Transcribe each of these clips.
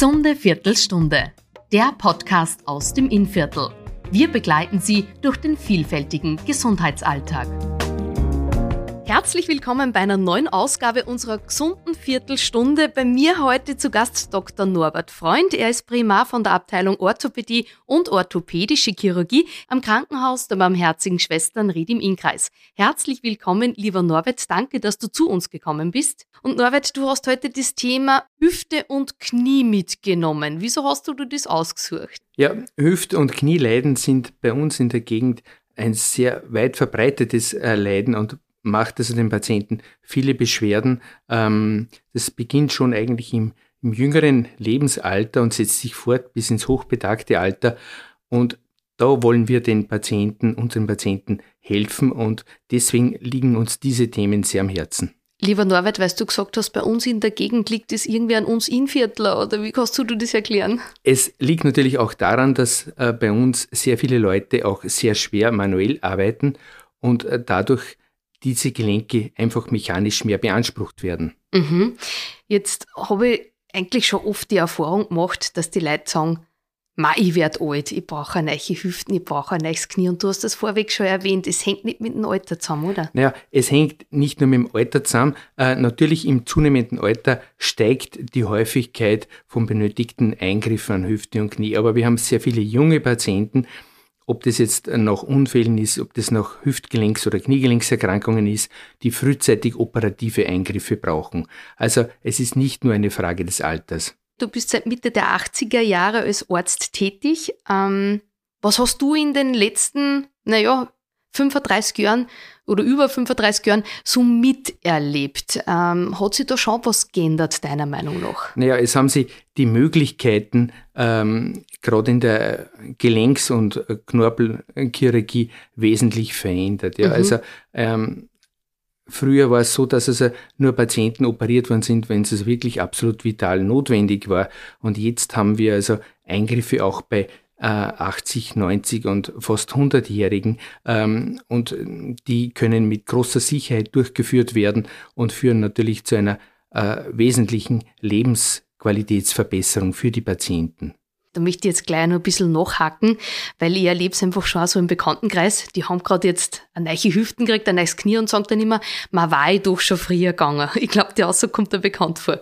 Gesunde Viertelstunde, der Podcast aus dem Innviertel. Wir begleiten Sie durch den vielfältigen Gesundheitsalltag. Herzlich willkommen bei einer neuen Ausgabe unserer gesunden Viertelstunde. Bei mir heute zu Gast Dr. Norbert Freund. Er ist Primar von der Abteilung Orthopädie und Orthopädische Chirurgie am Krankenhaus der Barmherzigen Schwestern Ried im Innkreis. Herzlich willkommen, lieber Norbert. Danke, dass du zu uns gekommen bist. Und Norbert, du hast heute das Thema Hüfte und Knie mitgenommen. Wieso hast du das ausgesucht? Ja, Hüfte- und Knieleiden sind bei uns in der Gegend ein sehr weit verbreitetes äh, Leiden und macht also den Patienten viele Beschwerden. Ähm, das beginnt schon eigentlich im, im jüngeren Lebensalter und setzt sich fort bis ins hochbetagte Alter. Und da wollen wir den Patienten, unseren Patienten helfen und deswegen liegen uns diese Themen sehr am Herzen. Lieber Norbert, weißt du gesagt hast, bei uns in der Gegend liegt es irgendwie an uns Inviertler oder wie kannst du das erklären? Es liegt natürlich auch daran, dass äh, bei uns sehr viele Leute auch sehr schwer manuell arbeiten und äh, dadurch diese Gelenke einfach mechanisch mehr beansprucht werden. Mhm. Jetzt habe ich eigentlich schon oft die Erfahrung gemacht, dass die Leute sagen, Ma, ich werde alt, ich brauche neue Hüften, ich brauche ein neues Knie. Und du hast das vorweg schon erwähnt, es hängt nicht mit dem Alter zusammen, oder? Naja, es hängt nicht nur mit dem Alter zusammen. Äh, natürlich im zunehmenden Alter steigt die Häufigkeit von benötigten Eingriffen an Hüfte und Knie. Aber wir haben sehr viele junge Patienten, ob das jetzt nach Unfällen ist, ob das nach Hüftgelenks- oder Kniegelenkserkrankungen ist, die frühzeitig operative Eingriffe brauchen. Also es ist nicht nur eine Frage des Alters. Du bist seit Mitte der 80er Jahre als Arzt tätig. Ähm, was hast du in den letzten, naja, 35 Jahren oder über 35 Jahren so miterlebt. Ähm, hat sich da schon was geändert, deiner Meinung nach? Naja, es haben sich die Möglichkeiten, ähm, gerade in der Gelenks- und Knorpelchirurgie, wesentlich verändert. Ja. Mhm. Also ähm, Früher war es so, dass also nur Patienten operiert worden sind, wenn es also wirklich absolut vital notwendig war. Und jetzt haben wir also Eingriffe auch bei 80, äh, 90 und fast 100-Jährigen ähm, und die können mit großer Sicherheit durchgeführt werden und führen natürlich zu einer äh, wesentlichen Lebensqualitätsverbesserung für die Patienten. Da möchte ich jetzt gleich noch ein bisschen nachhaken, weil ich erlebe es einfach schon so im Bekanntenkreis. Die haben gerade jetzt eine neue Hüften gekriegt, ein neues Knie und sagen dann immer, man war ich doch schon früher gegangen. Ich glaube, der Aussage kommt da bekannt vor.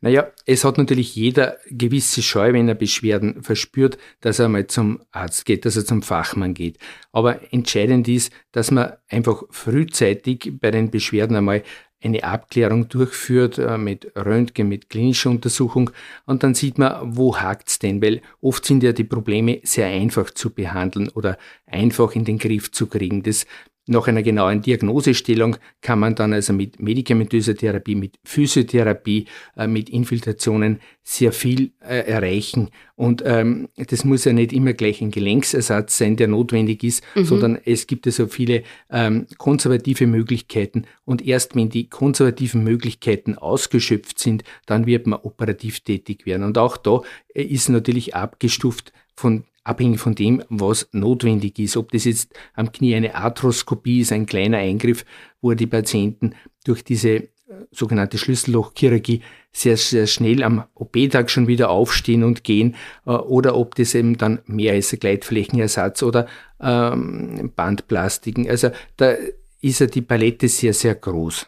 Naja, es hat natürlich jeder gewisse Scheu, wenn er Beschwerden verspürt, dass er mal zum Arzt geht, dass er zum Fachmann geht. Aber entscheidend ist, dass man einfach frühzeitig bei den Beschwerden einmal eine Abklärung durchführt äh, mit Röntgen, mit klinischer Untersuchung und dann sieht man, wo hakt's denn, weil oft sind ja die Probleme sehr einfach zu behandeln oder einfach in den Griff zu kriegen. Das nach einer genauen Diagnosestellung kann man dann also mit medikamentöser Therapie, mit Physiotherapie, äh, mit Infiltrationen sehr viel äh, erreichen. Und ähm, das muss ja nicht immer gleich ein Gelenksersatz sein, der notwendig ist, mhm. sondern es gibt ja so viele ähm, konservative Möglichkeiten. Und erst wenn die konservativen Möglichkeiten ausgeschöpft sind, dann wird man operativ tätig werden. Und auch da äh, ist natürlich abgestuft von abhängig von dem, was notwendig ist. Ob das jetzt am Knie eine Arthroskopie ist, ein kleiner Eingriff, wo die Patienten durch diese äh, sogenannte Schlüssellochchirurgie sehr, sehr schnell am OP-Tag schon wieder aufstehen und gehen, äh, oder ob das eben dann mehr ist, Gleitflächenersatz oder ähm, Bandplastiken. Also da ist ja die Palette sehr, sehr groß.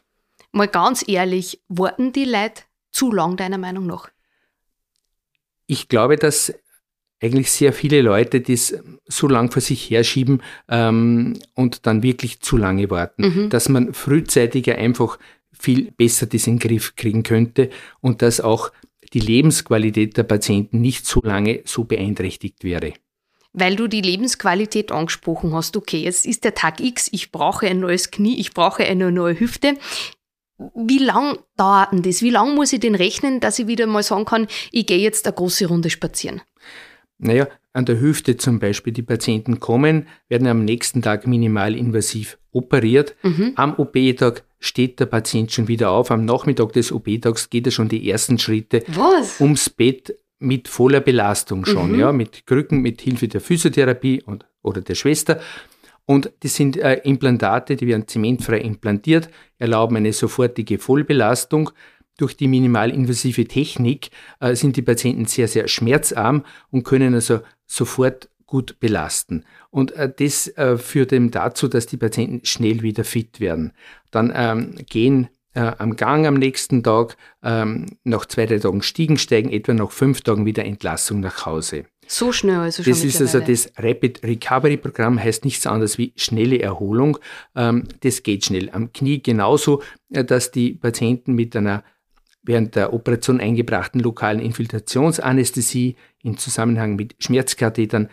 Mal ganz ehrlich, warten die Leute zu lang deiner Meinung nach? Ich glaube, dass eigentlich sehr viele Leute das so lang vor sich herschieben ähm, und dann wirklich zu lange warten, mhm. dass man frühzeitiger einfach viel besser den Griff kriegen könnte und dass auch die Lebensqualität der Patienten nicht so lange so beeinträchtigt wäre. Weil du die Lebensqualität angesprochen hast, okay, jetzt ist der Tag X, ich brauche ein neues Knie, ich brauche eine neue Hüfte. Wie lang dauert denn das? Wie lang muss ich denn rechnen, dass ich wieder mal sagen kann, ich gehe jetzt eine große Runde spazieren? Naja, an der Hüfte zum Beispiel. Die Patienten kommen, werden am nächsten Tag minimalinvasiv operiert. Mhm. Am OP-Tag steht der Patient schon wieder auf. Am Nachmittag des OP-Tags geht er schon die ersten Schritte Was? ums Bett mit voller Belastung schon, mhm. ja, mit Krücken, mit Hilfe der Physiotherapie und, oder der Schwester. Und das sind äh, Implantate, die werden zementfrei implantiert, erlauben eine sofortige Vollbelastung. Durch die minimalinvasive Technik äh, sind die Patienten sehr, sehr schmerzarm und können also sofort gut belasten. Und äh, das äh, führt eben dazu, dass die Patienten schnell wieder fit werden. Dann ähm, gehen äh, am Gang am nächsten Tag, ähm, nach zwei, drei Tagen Stiegen steigen, etwa nach fünf Tagen wieder Entlassung nach Hause. So schnell also schon Das ist also das Rapid Recovery Programm, heißt nichts anderes wie schnelle Erholung. Ähm, das geht schnell. Am Knie genauso, äh, dass die Patienten mit einer während der Operation eingebrachten lokalen Infiltrationsanästhesie in Zusammenhang mit Schmerzkathetern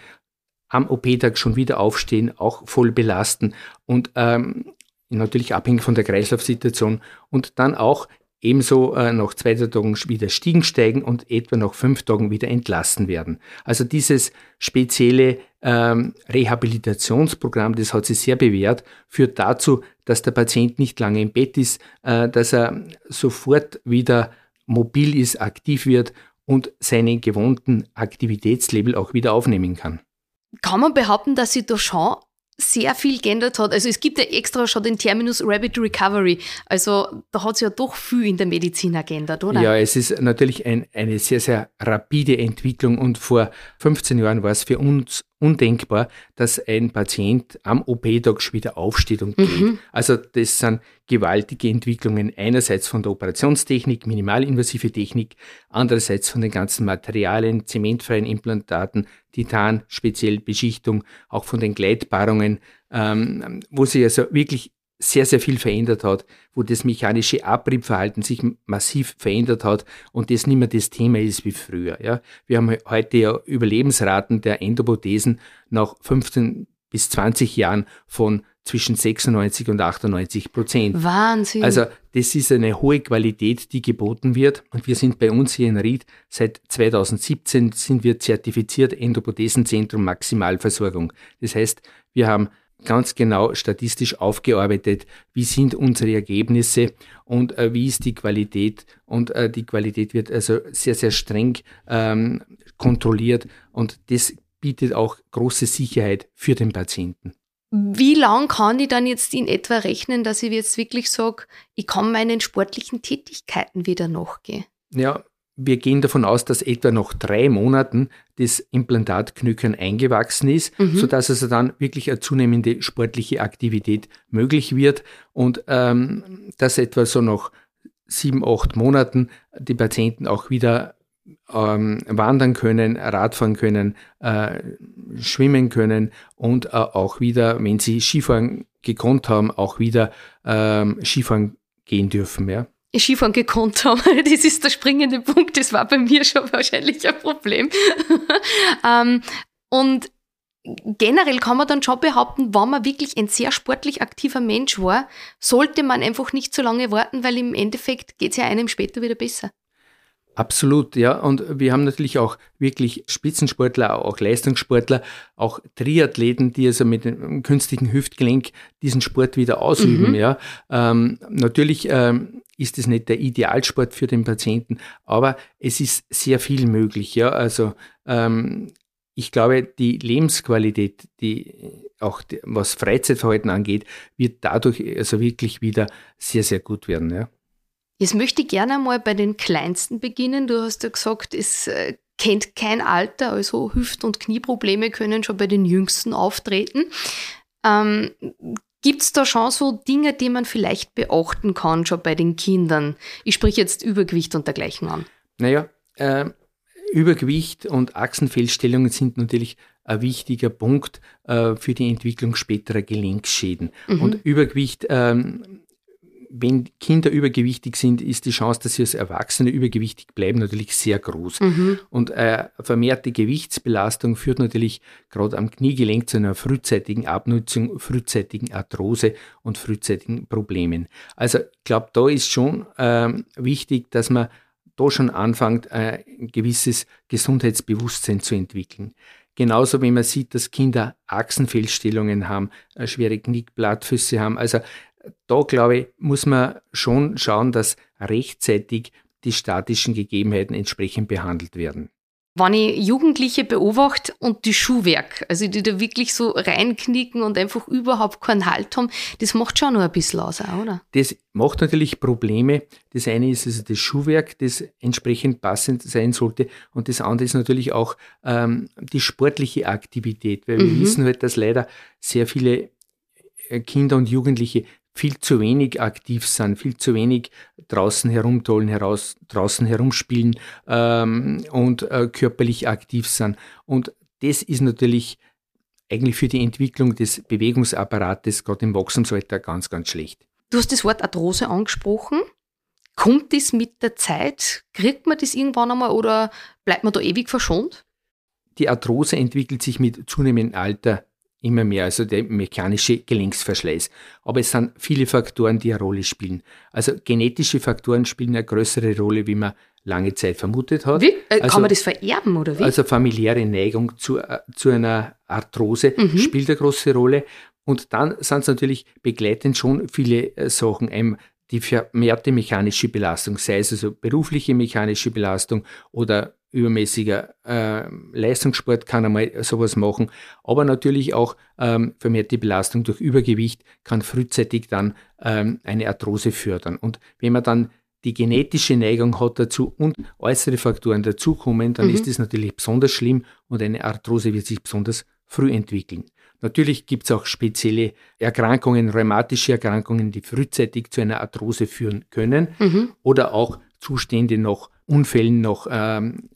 am OP-Tag schon wieder aufstehen, auch voll belasten und ähm, natürlich abhängig von der Kreislaufsituation und dann auch ebenso äh, nach zwei Tagen wieder Stiegen steigen und etwa nach fünf Tagen wieder entlassen werden. Also dieses spezielle ähm, Rehabilitationsprogramm, das hat sich sehr bewährt, führt dazu, dass der Patient nicht lange im Bett ist, äh, dass er sofort wieder mobil ist, aktiv wird und seinen gewohnten Aktivitätslevel auch wieder aufnehmen kann. Kann man behaupten, dass sie da schon sehr viel geändert hat. Also es gibt ja extra schon den Terminus Rapid Recovery. Also da hat sich ja doch viel in der Medizin geändert, oder? Ja, es ist natürlich ein, eine sehr, sehr rapide Entwicklung und vor 15 Jahren war es für uns undenkbar, dass ein Patient am OP-Tag schon wieder aufsteht und geht. Mhm. Also das sind gewaltige Entwicklungen einerseits von der Operationstechnik, minimalinvasive Technik, andererseits von den ganzen Materialien, zementfreien Implantaten, Titan, speziell Beschichtung, auch von den Gleitbarungen, ähm, wo sich also wirklich sehr, sehr viel verändert hat, wo das mechanische Abriebverhalten sich massiv verändert hat und das nicht mehr das Thema ist wie früher. Ja. Wir haben heute ja Überlebensraten der Endoprothesen nach 15 bis 20 Jahren von zwischen 96 und 98 Prozent. Wahnsinn. Also das ist eine hohe Qualität, die geboten wird. Und wir sind bei uns hier in Ried seit 2017 sind wir zertifiziert Endoprothesenzentrum Maximalversorgung. Das heißt, wir haben ganz genau statistisch aufgearbeitet, wie sind unsere Ergebnisse und äh, wie ist die Qualität. Und äh, die Qualität wird also sehr, sehr streng ähm, kontrolliert und das bietet auch große Sicherheit für den Patienten. Wie lang kann ich dann jetzt in etwa rechnen, dass ich jetzt wirklich sage, ich kann meinen sportlichen Tätigkeiten wieder nachgehen? Ja, wir gehen davon aus, dass etwa nach drei Monaten das Implantatknöchern eingewachsen ist, mhm. sodass also dann wirklich eine zunehmende sportliche Aktivität möglich wird und ähm, dass etwa so nach sieben, acht Monaten die Patienten auch wieder ähm, wandern können, Radfahren können, äh, schwimmen können und äh, auch wieder, wenn sie Skifahren gekonnt haben, auch wieder ähm, Skifahren gehen dürfen. Ja. Skifahren gekonnt haben. Das ist der springende Punkt. Das war bei mir schon wahrscheinlich ein Problem. ähm, und generell kann man dann schon behaupten, wenn man wirklich ein sehr sportlich aktiver Mensch war, sollte man einfach nicht so lange warten, weil im Endeffekt geht es ja einem später wieder besser. Absolut, ja. Und wir haben natürlich auch wirklich Spitzensportler, auch Leistungssportler, auch Triathleten, die also mit dem künstlichen Hüftgelenk diesen Sport wieder ausüben, mhm. ja. Ähm, natürlich ähm, ist es nicht der Idealsport für den Patienten, aber es ist sehr viel möglich, ja. Also ähm, ich glaube, die Lebensqualität, die auch die, was Freizeitverhalten angeht, wird dadurch also wirklich wieder sehr, sehr gut werden, ja. Jetzt möchte ich gerne mal bei den Kleinsten beginnen. Du hast ja gesagt, es äh, kennt kein Alter, also Hüft- und Knieprobleme können schon bei den Jüngsten auftreten. Ähm, Gibt es da schon so Dinge, die man vielleicht beachten kann, schon bei den Kindern? Ich spreche jetzt Übergewicht und dergleichen an. Naja, äh, Übergewicht und Achsenfehlstellungen sind natürlich ein wichtiger Punkt äh, für die Entwicklung späterer Gelenkschäden. Mhm. Und Übergewicht ähm, wenn Kinder übergewichtig sind, ist die Chance, dass sie als Erwachsene übergewichtig bleiben, natürlich sehr groß. Mhm. Und äh, vermehrte Gewichtsbelastung führt natürlich gerade am Kniegelenk zu einer frühzeitigen Abnutzung, frühzeitigen Arthrose und frühzeitigen Problemen. Also ich glaube, da ist schon äh, wichtig, dass man da schon anfängt, äh, ein gewisses Gesundheitsbewusstsein zu entwickeln. Genauso wie man sieht, dass Kinder Achsenfehlstellungen haben, schwere Knickblattfüße haben. Also da glaube ich, muss man schon schauen, dass rechtzeitig die statischen Gegebenheiten entsprechend behandelt werden. wenn ich Jugendliche beobachte und die Schuhwerk, also die da wirklich so reinknicken und einfach überhaupt keinen Halt haben, das macht schon noch ein bisschen aus, oder? Das macht natürlich Probleme. Das eine ist also das Schuhwerk, das entsprechend passend sein sollte. Und das andere ist natürlich auch ähm, die sportliche Aktivität, weil wir mhm. wissen halt, dass leider sehr viele äh, Kinder und Jugendliche viel zu wenig aktiv sind, viel zu wenig draußen herumtollen, heraus, draußen herumspielen ähm, und äh, körperlich aktiv sind. Und das ist natürlich eigentlich für die Entwicklung des Bewegungsapparates gerade im Wachstumsalter ganz, ganz schlecht. Du hast das Wort Arthrose angesprochen. Kommt das mit der Zeit? Kriegt man das irgendwann einmal oder bleibt man da ewig verschont? Die Arthrose entwickelt sich mit zunehmendem Alter immer mehr, also der mechanische Gelenksverschleiß. Aber es sind viele Faktoren, die eine Rolle spielen. Also genetische Faktoren spielen eine größere Rolle, wie man lange Zeit vermutet hat. Wie? Äh, also, kann man das vererben oder wie? Also familiäre Neigung zu, äh, zu einer Arthrose mhm. spielt eine große Rolle. Und dann sind es natürlich begleitend schon viele äh, Sachen. Einem die vermehrte mechanische Belastung, sei es also berufliche mechanische Belastung oder übermäßiger äh, Leistungssport kann einmal sowas machen, aber natürlich auch ähm, vermehrte Belastung durch Übergewicht kann frühzeitig dann ähm, eine Arthrose fördern. Und wenn man dann die genetische Neigung hat dazu und äußere Faktoren dazukommen, dann mhm. ist das natürlich besonders schlimm und eine Arthrose wird sich besonders früh entwickeln. Natürlich gibt es auch spezielle Erkrankungen, rheumatische Erkrankungen, die frühzeitig zu einer Arthrose führen können mhm. oder auch Zustände nach Unfällen, nach ähm,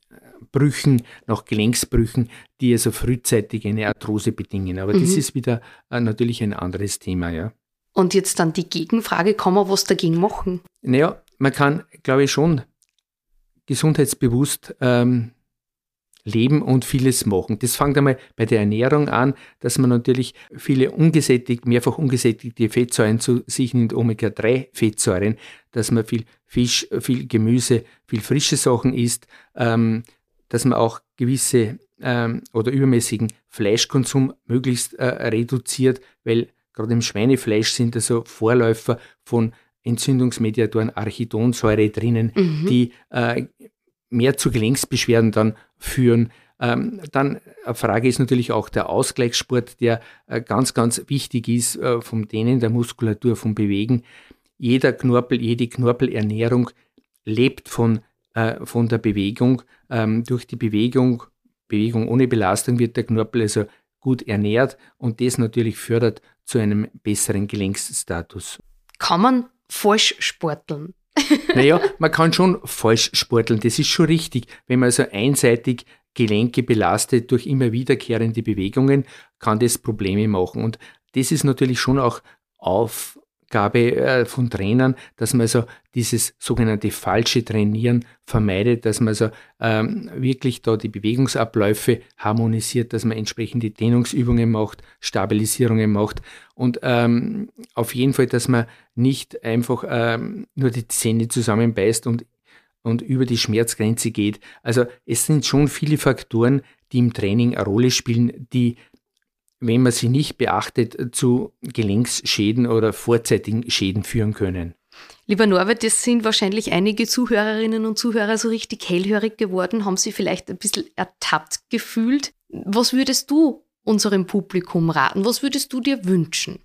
Brüchen, nach Gelenksbrüchen, die also frühzeitig eine Arthrose bedingen. Aber mhm. das ist wieder äh, natürlich ein anderes Thema, ja. Und jetzt dann die Gegenfrage, kann man was dagegen machen? Naja, man kann, glaube ich, schon gesundheitsbewusst ähm, leben und vieles machen. Das fängt einmal bei der Ernährung an, dass man natürlich viele ungesättigt, mehrfach ungesättigte Fettsäuren zu sich nimmt, Omega-3-Fettsäuren, dass man viel Fisch, viel Gemüse, viel frische Sachen isst, ähm, dass man auch gewisse ähm, oder übermäßigen Fleischkonsum möglichst äh, reduziert, weil gerade im Schweinefleisch sind also Vorläufer von Entzündungsmediatoren Archidonsäure drinnen, mhm. die äh, mehr zu Gelenksbeschwerden dann führen. Ähm, dann eine Frage ist natürlich auch der Ausgleichssport, der äh, ganz, ganz wichtig ist äh, vom Dehnen der Muskulatur, vom Bewegen. Jeder Knorpel, jede Knorpelernährung lebt von, äh, von der Bewegung. Ähm, durch die Bewegung, Bewegung ohne Belastung wird der Knorpel also gut ernährt und das natürlich fördert zu einem besseren Gelenksstatus. Kann man falsch sporteln? naja, man kann schon falsch sporteln, das ist schon richtig. Wenn man also einseitig Gelenke belastet durch immer wiederkehrende Bewegungen, kann das Probleme machen. Und das ist natürlich schon auch auf, Aufgabe äh, von Trainern, dass man also dieses sogenannte falsche Trainieren vermeidet, dass man also ähm, wirklich da die Bewegungsabläufe harmonisiert, dass man entsprechende Dehnungsübungen macht, Stabilisierungen macht und ähm, auf jeden Fall, dass man nicht einfach ähm, nur die Zähne zusammenbeißt und und über die Schmerzgrenze geht. Also es sind schon viele Faktoren, die im Training eine Rolle spielen, die wenn man sie nicht beachtet, zu Gelenksschäden oder vorzeitigen Schäden führen können. Lieber Norbert, das sind wahrscheinlich einige Zuhörerinnen und Zuhörer so richtig hellhörig geworden, haben sie vielleicht ein bisschen ertappt gefühlt. Was würdest du unserem Publikum raten? Was würdest du dir wünschen?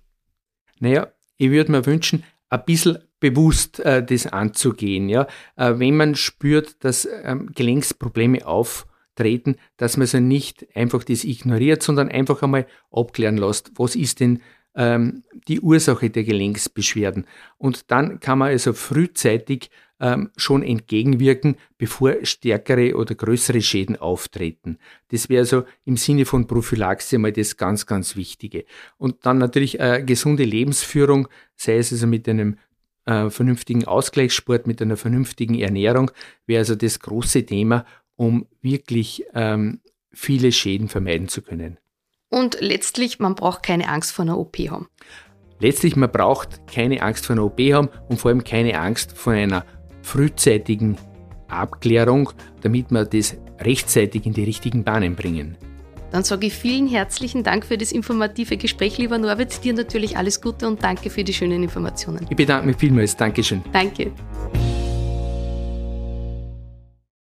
Naja, ich würde mir wünschen, ein bisschen bewusst äh, das anzugehen. Ja? Äh, wenn man spürt, dass ähm, Gelenksprobleme auf treten, dass man also nicht einfach das ignoriert, sondern einfach einmal abklären lässt, was ist denn ähm, die Ursache der Gelenksbeschwerden. Und dann kann man also frühzeitig ähm, schon entgegenwirken, bevor stärkere oder größere Schäden auftreten. Das wäre also im Sinne von Prophylaxe mal das ganz, ganz Wichtige. Und dann natürlich äh, gesunde Lebensführung, sei es also mit einem äh, vernünftigen Ausgleichssport, mit einer vernünftigen Ernährung, wäre also das große Thema um wirklich ähm, viele Schäden vermeiden zu können. Und letztlich, man braucht keine Angst vor einer OP haben. Letztlich, man braucht keine Angst vor einer OP haben und vor allem keine Angst vor einer frühzeitigen Abklärung, damit wir das rechtzeitig in die richtigen Bahnen bringen. Dann sage ich vielen herzlichen Dank für das informative Gespräch, lieber Norbert. Dir natürlich alles Gute und danke für die schönen Informationen. Ich bedanke mich vielmals. Dankeschön. Danke.